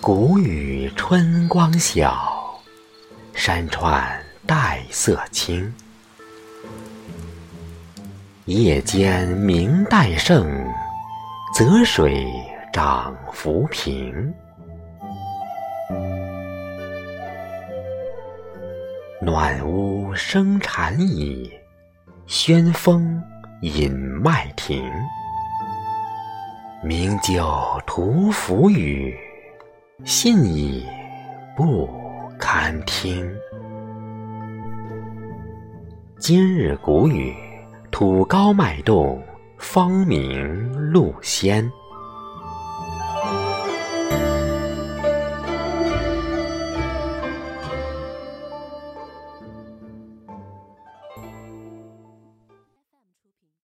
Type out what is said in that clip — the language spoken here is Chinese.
谷雨春光晓，山川黛色青。夜间明带胜，泽水涨浮萍。暖屋生蝉蚁，轩风引。麦亭。名酒屠夫语，信已不堪听。今日谷雨，土高麦动，芳名露鲜。